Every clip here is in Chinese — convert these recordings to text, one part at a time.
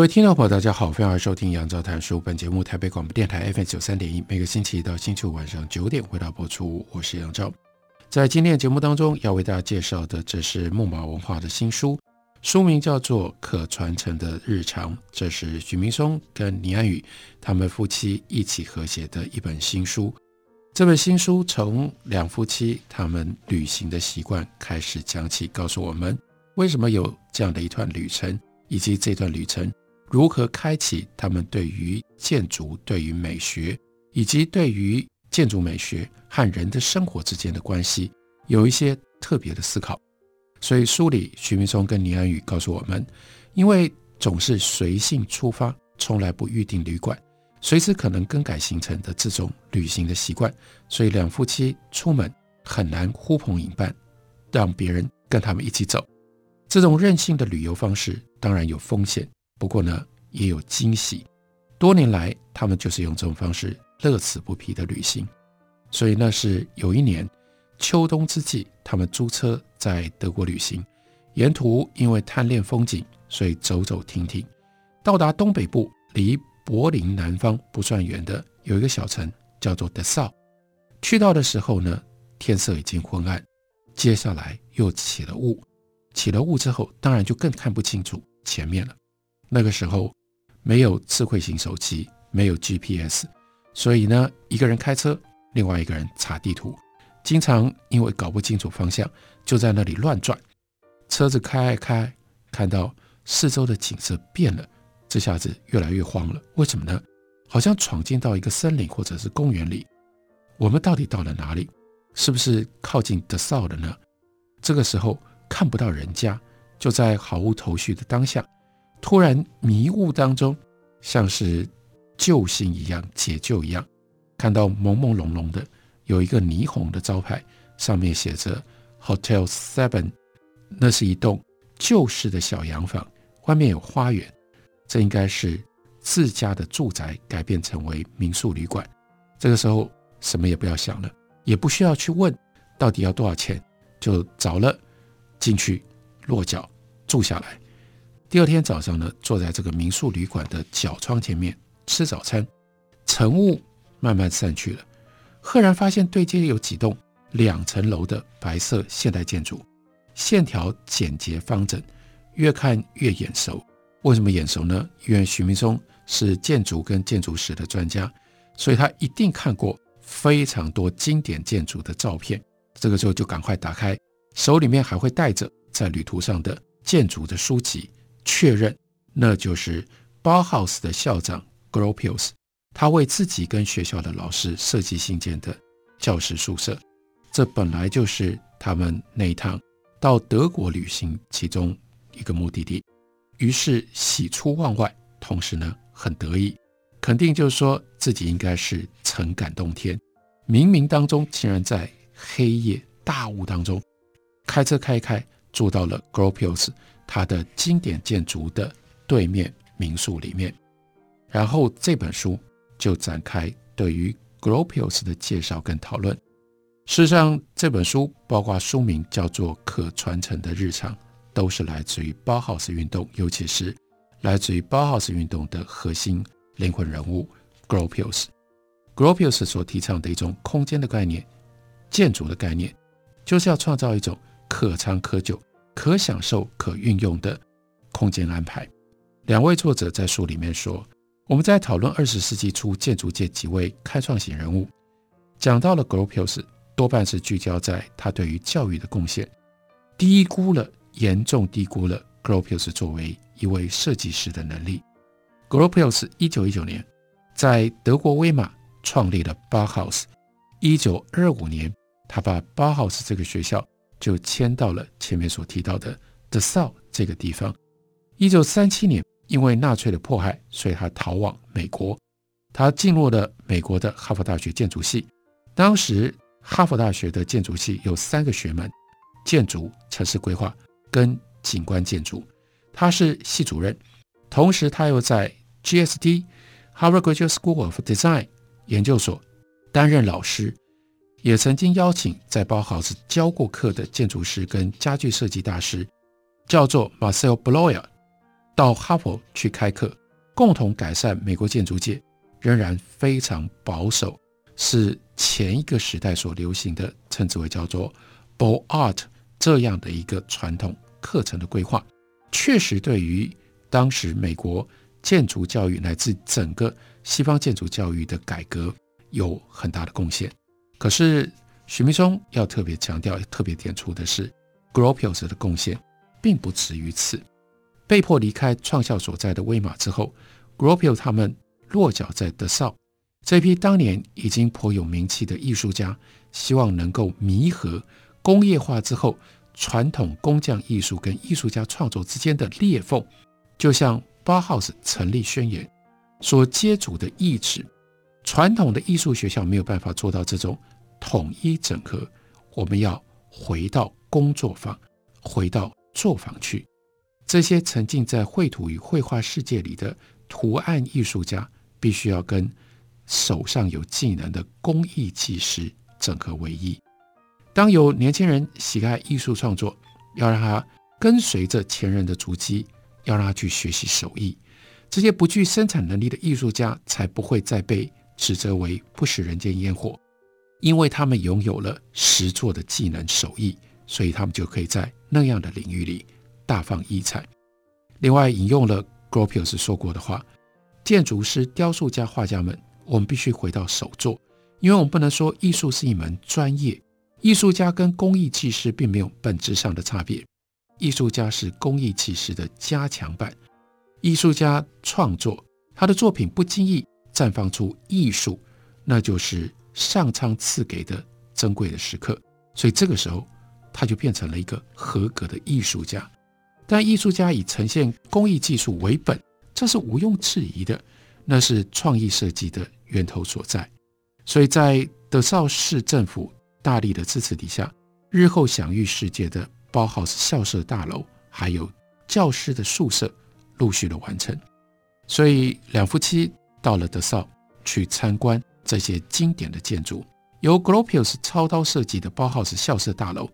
各位听众朋友，大家好，欢迎收听杨照谈书。本节目台北广播电台 FM 九三点一，每个星期一到星期五晚上九点回到播出。我是杨照，在今天的节目当中要为大家介绍的，这是木马文化的新书，书名叫做《可传承的日常》，这是许明松跟倪安宇他们夫妻一起合写的一本新书。这本新书从两夫妻他们旅行的习惯开始讲起，告诉我们为什么有这样的一段旅程，以及这段旅程。如何开启他们对于建筑、对于美学，以及对于建筑美学和人的生活之间的关系，有一些特别的思考。所以书里徐明松跟倪安宇告诉我们，因为总是随性出发，从来不预定旅馆，随时可能更改行程的这种旅行的习惯，所以两夫妻出门很难呼朋引伴，让别人跟他们一起走。这种任性的旅游方式当然有风险。不过呢，也有惊喜。多年来，他们就是用这种方式乐此不疲的旅行。所以那是有一年秋冬之际，他们租车在德国旅行，沿途因为贪恋风景，所以走走停停。到达东北部，离柏林南方不算远的有一个小城叫做德绍。去到的时候呢，天色已经昏暗，接下来又起了雾。起了雾之后，当然就更看不清楚前面了。那个时候没有智慧型手机，没有 GPS，所以呢，一个人开车，另外一个人查地图，经常因为搞不清楚方向，就在那里乱转。车子开开，看到四周的景色变了，这下子越来越慌了。为什么呢？好像闯进到一个森林或者是公园里。我们到底到了哪里？是不是靠近德绍了呢？这个时候看不到人家，就在毫无头绪的当下。突然迷雾当中，像是救星一样解救一样，看到朦朦胧胧的有一个霓虹的招牌，上面写着 Hotel Seven，那是一栋旧式的小洋房，外面有花园，这应该是自家的住宅改变成为民宿旅馆。这个时候什么也不要想了，也不需要去问到底要多少钱，就找了进去落脚住下来。第二天早上呢，坐在这个民宿旅馆的角窗前面吃早餐，晨雾慢慢散去了，赫然发现对街有几栋两层楼的白色现代建筑，线条简洁方整，越看越眼熟。为什么眼熟呢？因为徐明松是建筑跟建筑史的专家，所以他一定看过非常多经典建筑的照片。这个时候就赶快打开，手里面还会带着在旅途上的建筑的书籍。确认，那就是包豪斯的校长 Gropius，他为自己跟学校的老师设计新建的教师宿舍。这本来就是他们那一趟到德国旅行其中一个目的地，于是喜出望外，同时呢很得意，肯定就是说自己应该是曾感动天。冥冥当中，竟然在黑夜大雾当中，开车开开，住到了 Gropius。他的经典建筑的对面民宿里面，然后这本书就展开对于 Gropius 的介绍跟讨论。事实上，这本书包括书名叫做《可传承的日常》，都是来自于包豪斯运动，尤其是来自于包豪斯运动的核心灵魂人物 Gropius。Gropius 所提倡的一种空间的概念、建筑的概念，就是要创造一种可长可久。可享受、可运用的空间安排。两位作者在书里面说，我们在讨论二十世纪初建筑界几位开创型人物，讲到了 Gropius，多半是聚焦在他对于教育的贡献，低估了，严重低估了 Gropius 作为一位设计师的能力。Gropius 一九一九年在德国威玛创立了 Bauhaus，一九二五年他把 Bauhaus 这个学校。就迁到了前面所提到的德绍这个地方。一九三七年，因为纳粹的迫害，所以他逃往美国。他进入了美国的哈佛大学建筑系。当时哈佛大学的建筑系有三个学门：建筑、城市规划跟景观建筑。他是系主任，同时他又在 GSD（Harvard Graduate School of Design） 研究所担任老师，也曾经邀请在包豪斯教过课的建筑师跟家具设计大师，叫做 Marcel Breuer，到哈佛去开课，共同改善美国建筑界仍然非常保守，是前一个时代所流行的，称之为叫做 Bo Art 这样的一个传统课程的规划。确实，对于当时美国建筑教育乃至整个西方建筑教育的改革有很大的贡献。可是，许明松要特别强调、特别点出的是，Gropius 的贡献并不止于此。被迫离开创校所在的威玛之后，Gropius 他们落脚在德绍。这批当年已经颇有名气的艺术家，希望能够弥合工业化之后。传统工匠艺术跟艺术家创作之间的裂缝，就像包豪斯成立宣言所接触的意志，传统的艺术学校没有办法做到这种统一整合。我们要回到工作坊，回到作坊去。这些沉浸在绘图与绘画世界里的图案艺术家，必须要跟手上有技能的工艺技师整合为一。当有年轻人喜爱艺术创作，要让他跟随着前人的足迹，要让他去学习手艺。这些不具生产能力的艺术家，才不会再被指责为不食人间烟火，因为他们拥有了实作的技能手艺，所以他们就可以在那样的领域里大放异彩。另外，引用了 Gropius 说过的话：建筑师、雕塑家、画家们，我们必须回到手作，因为我们不能说艺术是一门专业。艺术家跟工艺技师并没有本质上的差别，艺术家是工艺技师的加强版。艺术家创作他的作品不经意绽放出艺术，那就是上苍赐给的珍贵的时刻。所以这个时候，他就变成了一个合格的艺术家。但艺术家以呈现工艺技术为本，这是毋庸置疑的，那是创意设计的源头所在。所以在德绍市政府。大力的支持底下，日后享誉世界的包豪斯校舍大楼，还有教师的宿舍，陆续的完成。所以两夫妻到了德绍去参观这些经典的建筑。由 Gropius 操刀设计的包豪斯校舍大楼，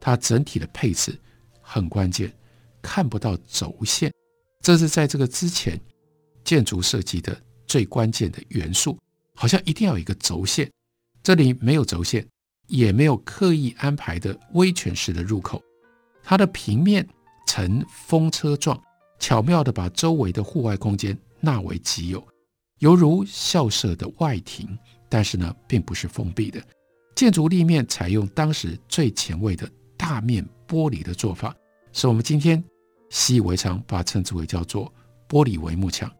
它整体的配置很关键，看不到轴线，这是在这个之前建筑设计的最关键的元素，好像一定要有一个轴线，这里没有轴线。也没有刻意安排的威权式的入口，它的平面呈风车状，巧妙地把周围的户外空间纳为己有，犹如校舍的外庭。但是呢，并不是封闭的。建筑立面采用当时最前卫的大面玻璃的做法，是我们今天习以为常，把它称之为叫做玻璃帷幕墙。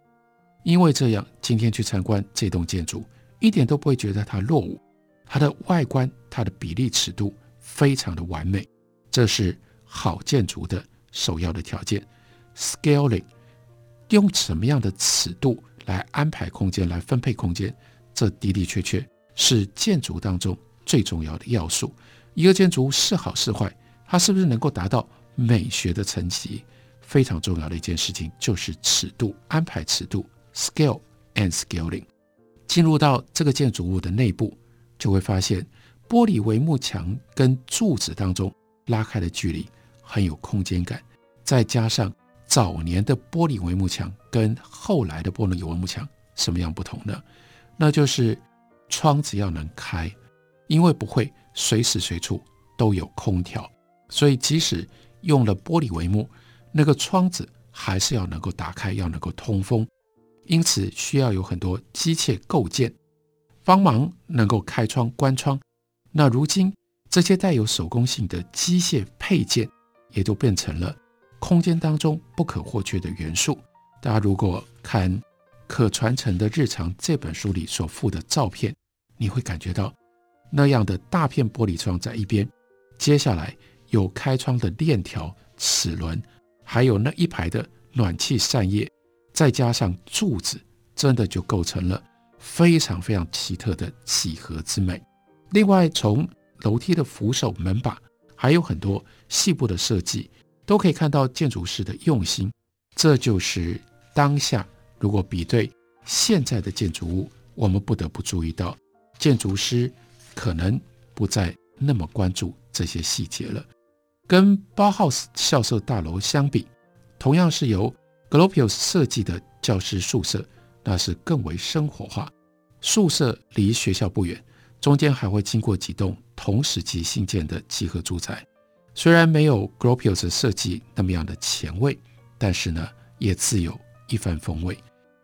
因为这样，今天去参观这栋建筑，一点都不会觉得它落伍。它的外观，它的比例尺度非常的完美，这是好建筑的首要的条件。Scaling，用什么样的尺度来安排空间，来分配空间，这的的确确是建筑当中最重要的要素。一个建筑物是好是坏，它是不是能够达到美学的层级，非常重要的一件事情就是尺度安排，尺度 Scale and Scaling。进入到这个建筑物的内部。就会发现，玻璃帷幕墙跟柱子当中拉开的距离很有空间感，再加上早年的玻璃帷幕墙跟后来的玻璃帷幕墙什么样不同呢？那就是窗子要能开，因为不会随时随处都有空调，所以即使用了玻璃帷幕，那个窗子还是要能够打开，要能够通风，因此需要有很多机械构件。帮忙能够开窗关窗，那如今这些带有手工性的机械配件，也都变成了空间当中不可或缺的元素。大家如果看《可传承的日常》这本书里所附的照片，你会感觉到那样的大片玻璃窗在一边，接下来有开窗的链条齿轮，还有那一排的暖气扇叶，再加上柱子，真的就构成了非常非常奇特的几何之美。另外，从楼梯的扶手、门把，还有很多细部的设计，都可以看到建筑师的用心。这就是当下如果比对现在的建筑物，我们不得不注意到，建筑师可能不再那么关注这些细节了。跟包豪斯校舍大楼相比，同样是由 Gropius 设计的教师宿舍，那是更为生活化。宿舍离学校不远，中间还会经过几栋同时期新建的集合住宅。虽然没有 Gropius 设计那么样的前卫，但是呢，也自有一番风味。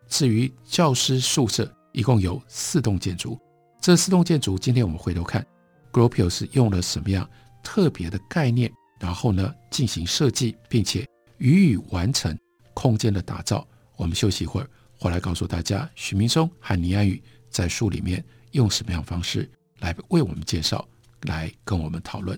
至于教师宿舍，一共有四栋建筑。这四栋建筑，今天我们回头看，Gropius 用了什么样特别的概念？然后呢，进行设计，并且予以完成空间的打造。我们休息一会儿，回来告诉大家，许明松和倪安宇在书里面用什么样方式来为我们介绍，来跟我们讨论。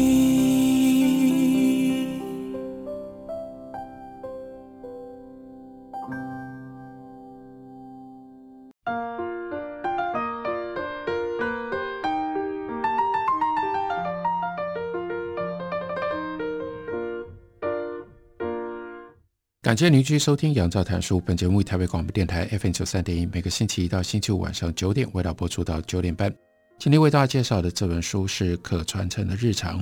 感谢您继续收听《杨照谈书》。本节目以台北广播电台 FM 九三点一，每个星期一到星期五晚上九点，为大家播出到九点半。今天为大家介绍的这本书是《可传承的日常》，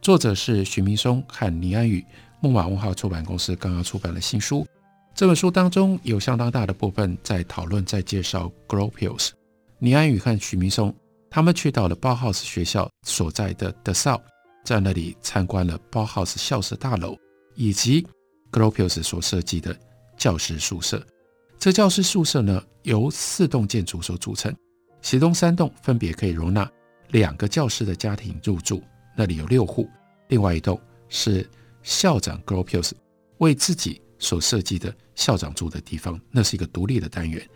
作者是徐明松和倪安宇，木马文化出版公司刚刚出版的新书。这本书当中有相当大的部分在讨论，在介绍 Gropius。倪安宇和徐明松他们去到了包豪斯学校所在的 Dessau，在那里参观了包豪斯校舍大楼以及。Gropius 所设计的教师宿舍，这教师宿舍呢，由四栋建筑所组成，其中三栋分别可以容纳两个教师的家庭入住，那里有六户；另外一栋是校长 Gropius 为自己所设计的校长住的地方，那是一个独立的单元。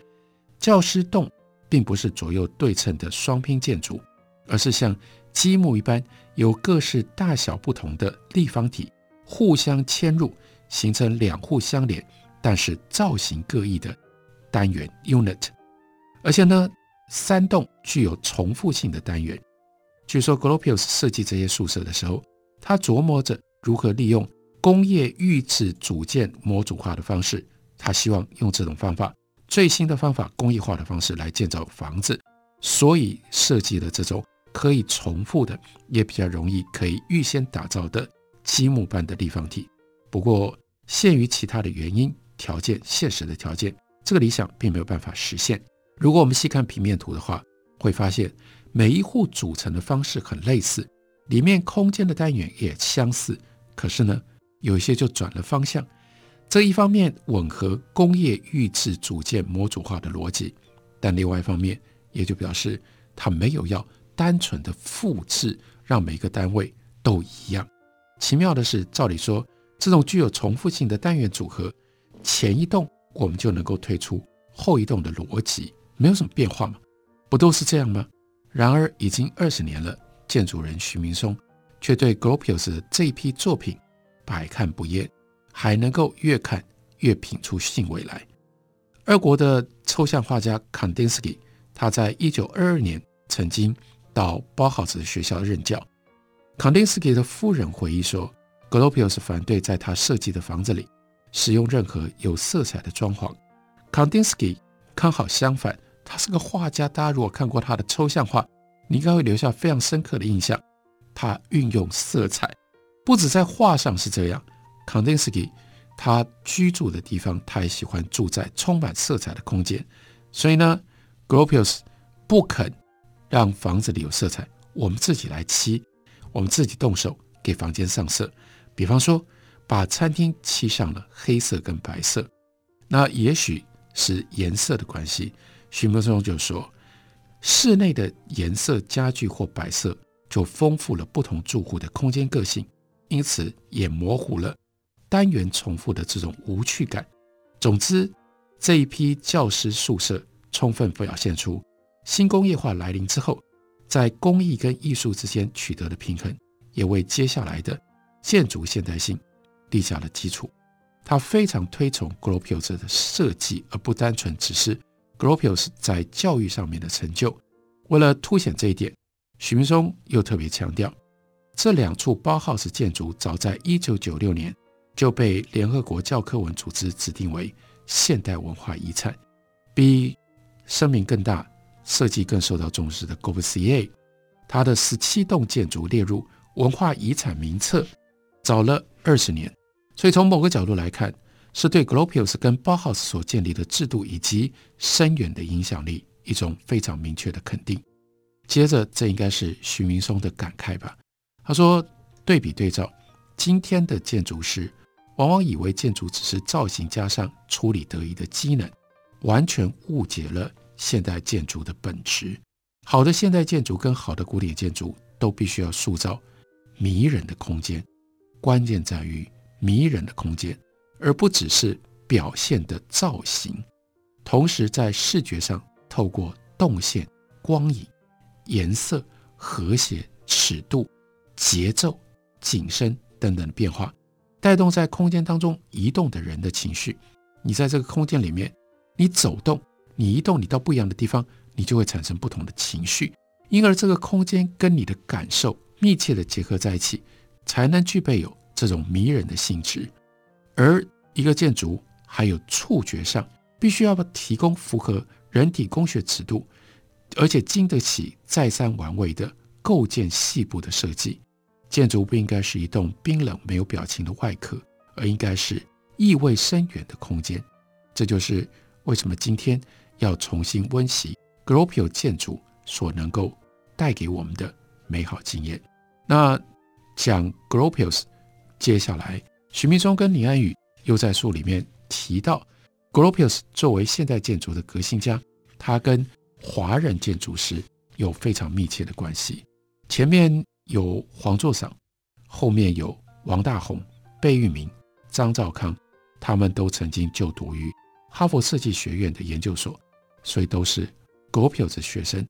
教师栋并不是左右对称的双拼建筑，而是像积木一般，由各式大小不同的立方体互相嵌入。形成两户相连，但是造型各异的单元 unit，而且呢，三栋具有重复性的单元。据说 Gropius 设计这些宿舍的时候，他琢磨着如何利用工业预制组件模组化的方式，他希望用这种方法，最新的方法，工业化的方式来建造房子，所以设计了这种可以重复的，也比较容易可以预先打造的积木般的立方体。不过，限于其他的原因、条件、现实的条件，这个理想并没有办法实现。如果我们细看平面图的话，会发现每一户组成的方式很类似，里面空间的单元也相似。可是呢，有一些就转了方向。这一方面吻合工业预制组件模组化的逻辑，但另外一方面也就表示它没有要单纯的复制，让每个单位都一样。奇妙的是，照理说。这种具有重复性的单元组合，前一栋我们就能够推出后一栋的逻辑，没有什么变化嘛？不都是这样吗？然而已经二十年了，建筑人徐明松却对 Gropius 的这一批作品百看不厌，还能够越看越品出兴味来。俄国的抽象画家康丁斯基，他在一九二二年曾经到包豪斯学校任教。康丁斯基的夫人回忆说。Gropius 反对在他设计的房子里使用任何有色彩的装潢。Kandinsky 刚好相反，他是个画家。大家如果看过他的抽象画，你应该会留下非常深刻的印象。他运用色彩，不止在画上是这样。Kandinsky 他居住的地方，他也喜欢住在充满色彩的空间。所以呢，Gropius 不肯让房子里有色彩，我们自己来漆，我们自己动手给房间上色。比方说，把餐厅漆上了黑色跟白色。那也许是颜色的关系，徐明松就说，室内的颜色、家具或摆设就丰富了不同住户的空间个性，因此也模糊了单元重复的这种无趣感。总之，这一批教师宿舍充分表现出新工业化来临之后，在工艺跟艺术之间取得的平衡，也为接下来的建筑现代性立下了基础。他非常推崇 Gropius 的设计，而不单纯只是 Gropius 在教育上面的成就。为了凸显这一点，许明松又特别强调，这两处包豪斯建筑早在1996年就被联合国教科文组织指定为现代文化遗产，比声名更大、设计更受到重视的 g o b u s i e r 他的十七栋建筑列入文化遗产名册，早了二十年。所以从某个角度来看，是对 Gropius 跟包豪斯所建立的制度以及深远的影响力一种非常明确的肯定。接着，这应该是徐明松的感慨吧？他说：“对比对照，今天的建筑师往往以为建筑只是造型加上处理得宜的机能，完全误解了现代建筑的本质。好的现代建筑跟好的古典建筑都必须要塑造迷人的空间，关键在于。”迷人的空间，而不只是表现的造型。同时，在视觉上，透过动线、光影、颜色、和谐、尺度、节奏、景深等等的变化，带动在空间当中移动的人的情绪。你在这个空间里面，你走动，你移动，你到不一样的地方，你就会产生不同的情绪。因而，这个空间跟你的感受密切的结合在一起，才能具备有。这种迷人的性质，而一个建筑还有触觉上，必须要提供符合人体工学尺度，而且经得起再三玩味的构建细部的设计。建筑不应该是一栋冰冷没有表情的外壳，而应该是意味深远的空间。这就是为什么今天要重新温习 Gropio 建筑所能够带给我们的美好经验。那讲 Gropius。接下来，许明松跟李安宇又在书里面提到，Gropius 作为现代建筑的革新家，他跟华人建筑师有非常密切的关系。前面有黄作赏，后面有王大鋐、贝聿铭、张肇康，他们都曾经就读于哈佛设计学院的研究所，所以都是 Gropius 的学生。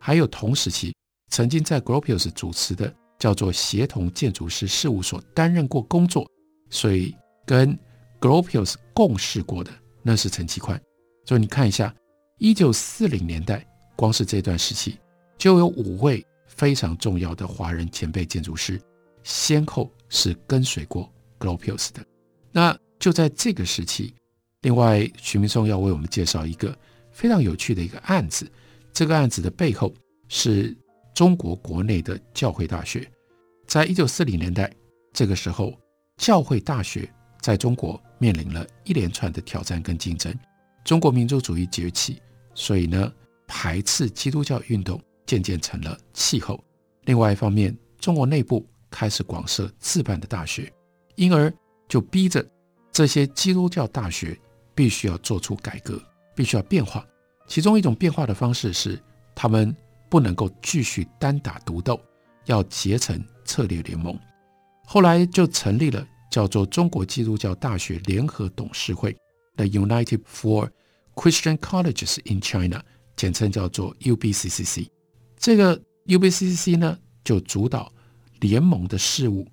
还有同时期曾经在 Gropius 主持的。叫做协同建筑师事务所担任过工作，所以跟 Gropius 共事过的那是陈其宽。所以你看一下，一九四零年代，光是这段时期就有五位非常重要的华人前辈建筑师，先后是跟随过 Gropius 的。那就在这个时期，另外徐明松要为我们介绍一个非常有趣的一个案子，这个案子的背后是。中国国内的教会大学，在一九四零年代这个时候，教会大学在中国面临了一连串的挑战跟竞争。中国民族主义崛起，所以呢，排斥基督教运动渐渐成了气候。另外一方面，中国内部开始广设自办的大学，因而就逼着这些基督教大学必须要做出改革，必须要变化。其中一种变化的方式是他们。不能够继续单打独斗，要结成策略联盟。后来就成立了叫做中国基督教大学联合董事会，The United Four Christian Colleges in China，简称叫做 UBCCC。这个 UBCCC 呢，就主导联盟的事务。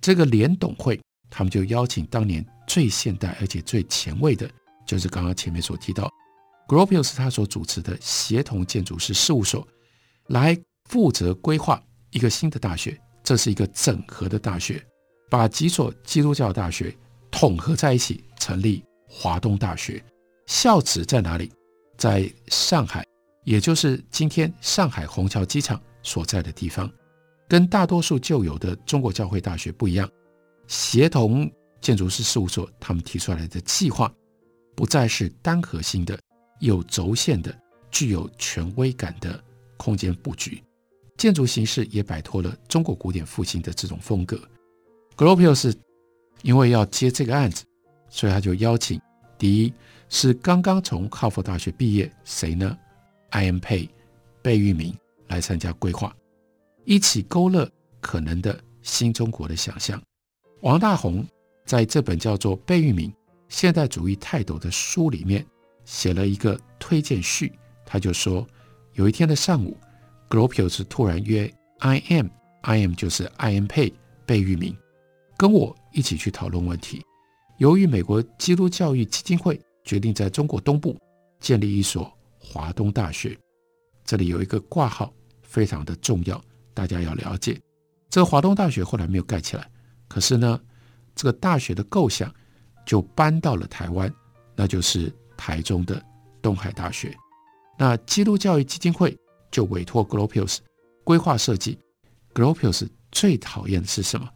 这个联董会，他们就邀请当年最现代而且最前卫的，就是刚刚前面所提到，Gropius 他所主持的协同建筑师事务所。来负责规划一个新的大学，这是一个整合的大学，把几所基督教大学统合在一起，成立华东大学。校址在哪里？在上海，也就是今天上海虹桥机场所在的地方。跟大多数旧有的中国教会大学不一样，协同建筑师事务所他们提出来的计划，不再是单核心的、有轴线的、具有权威感的。空间布局，建筑形式也摆脱了中国古典复兴的这种风格。Gropius 因为要接这个案子，所以他就邀请第一是刚刚从哈佛大学毕业，谁呢？I.M. Pei 贝聿铭来参加规划，一起勾勒可能的新中国的想象。王大閎在这本叫做《贝聿铭现代主义泰斗》的书里面写了一个推荐序，他就说，有一天的上午，Gropius 突然约 I am，I am 就是 I am Pay 贝聿铭，跟我一起去讨论问题。由于美国基督教育基金会决定在中国东部建立一所华东大学，这里有一个挂号，非常的重要，大家要了解。这个华东大学后来没有盖起来，可是呢，这个大学的构想就搬到了台湾，那就是台中的东海大学。那基督教育基金会就委托 Gropius 规划设计。Gropius 最讨厌的是什么？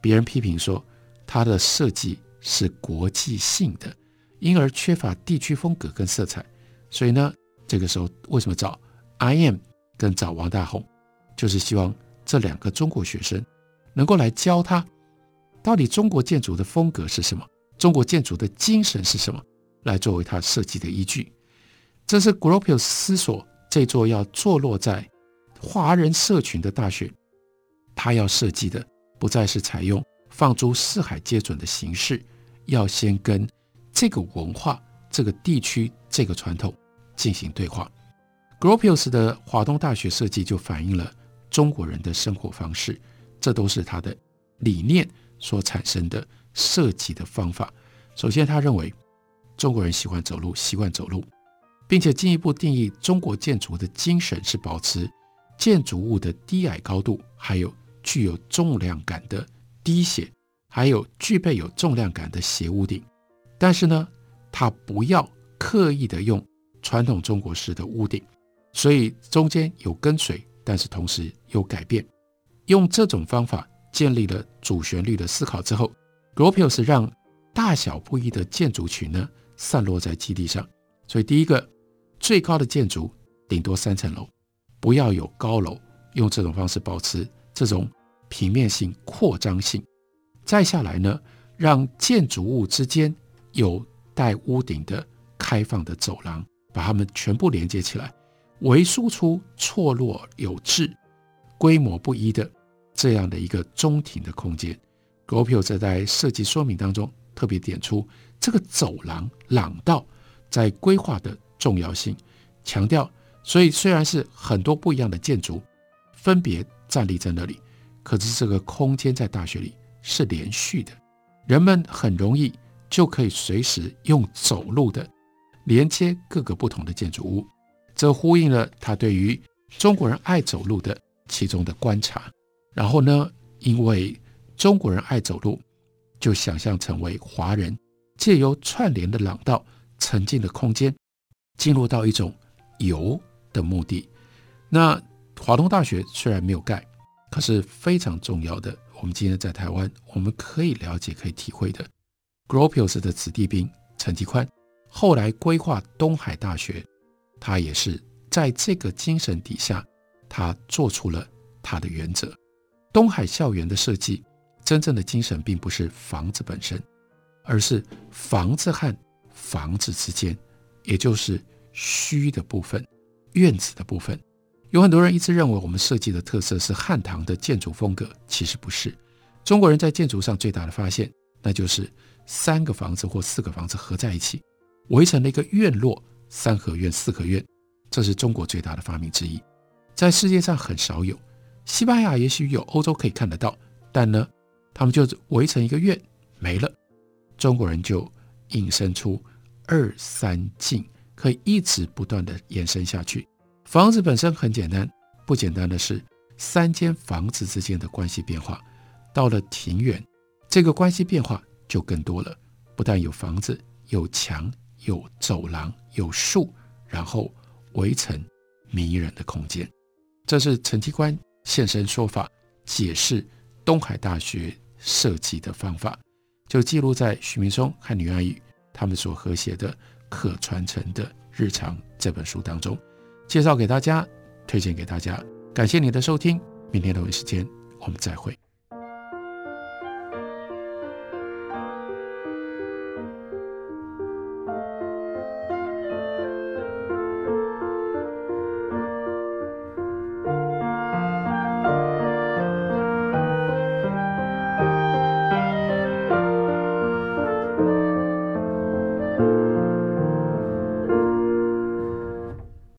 别人批评说他的设计是国际性的，因而缺乏地区风格跟色彩。所以呢，这个时候为什么找 I.M. 跟找王大閎，就是希望这两个中国学生能够来教他，到底中国建筑的风格是什么，中国建筑的精神是什么，来作为他设计的依据。这是 Gropius 思索这座要坐落在华人社群的大学，他要设计的不再是采用放诸四海皆准的形式，要先跟这个文化、这个地区、这个传统进行对话。Gropius 的华东大学设计就反映了中国人的生活方式，这都是他的理念所产生的设计的方法。首先，他认为中国人喜欢走路，习惯走路。并且进一步定义中国建筑的精神是保持建筑物的低矮高度，还有具有重量感的低斜，还有具备有重量感的斜屋顶。但是呢，它不要刻意的用传统中国式的屋顶，所以中间有跟随，但是同时有改变。用这种方法建立了主旋律的思考之后，Gropius 让大小不一的建筑群呢散落在基地上。所以第一个。最高的建筑顶多三层楼，不要有高楼，用这种方式保持这种平面性、扩张性。再下来呢，让建筑物之间有带屋顶的开放的走廊，把它们全部连接起来，围输出错落有致、规模不一的这样的一个中庭的空间。Gropio 则在设计说明当中特别点出这个走廊廊道在规划的。重要性强调，所以虽然是很多不一样的建筑分别站立在那里，可是这个空间在大学里是连续的，人们很容易就可以随时用走路的连接各个不同的建筑物，这呼应了他对于中国人爱走路的其中的观察。然后呢，因为中国人爱走路，就想象成为华人借由串联的廊道、沉浸的空间。进入到一种游的目的。那华东大学虽然没有盖，可是非常重要的。我们今天在台湾，我们可以了解、可以体会的。Gropius 的子弟兵陈其宽后来规划东海大学，他也是在这个精神底下，他做出了他的原则。东海校园的设计，真正的精神并不是房子本身，而是房子和房子之间。也就是虚的部分，院子的部分，有很多人一直认为我们设计的特色是汉唐的建筑风格，其实不是。中国人在建筑上最大的发现，那就是三个房子或四个房子合在一起，围成了一个院落，三合院、四合院，这是中国最大的发明之一，在世界上很少有。西班牙也许有，欧洲可以看得到，但呢，他们就围成一个院没了。中国人就引申出。二三进可以一直不断地延伸下去。房子本身很简单，不简单的是三间房子之间的关系变化。到了庭园，这个关系变化就更多了。不但有房子，有墙，有走廊，有树，然后围成迷人的空间。这是陈其宽现身说法，解释东海大学设计的方法，就记录在徐明松和吕安宇。他们所合写的《可传承的日常》这本书当中，介绍给大家，推荐给大家。感谢你的收听，明天同一时间我们再会。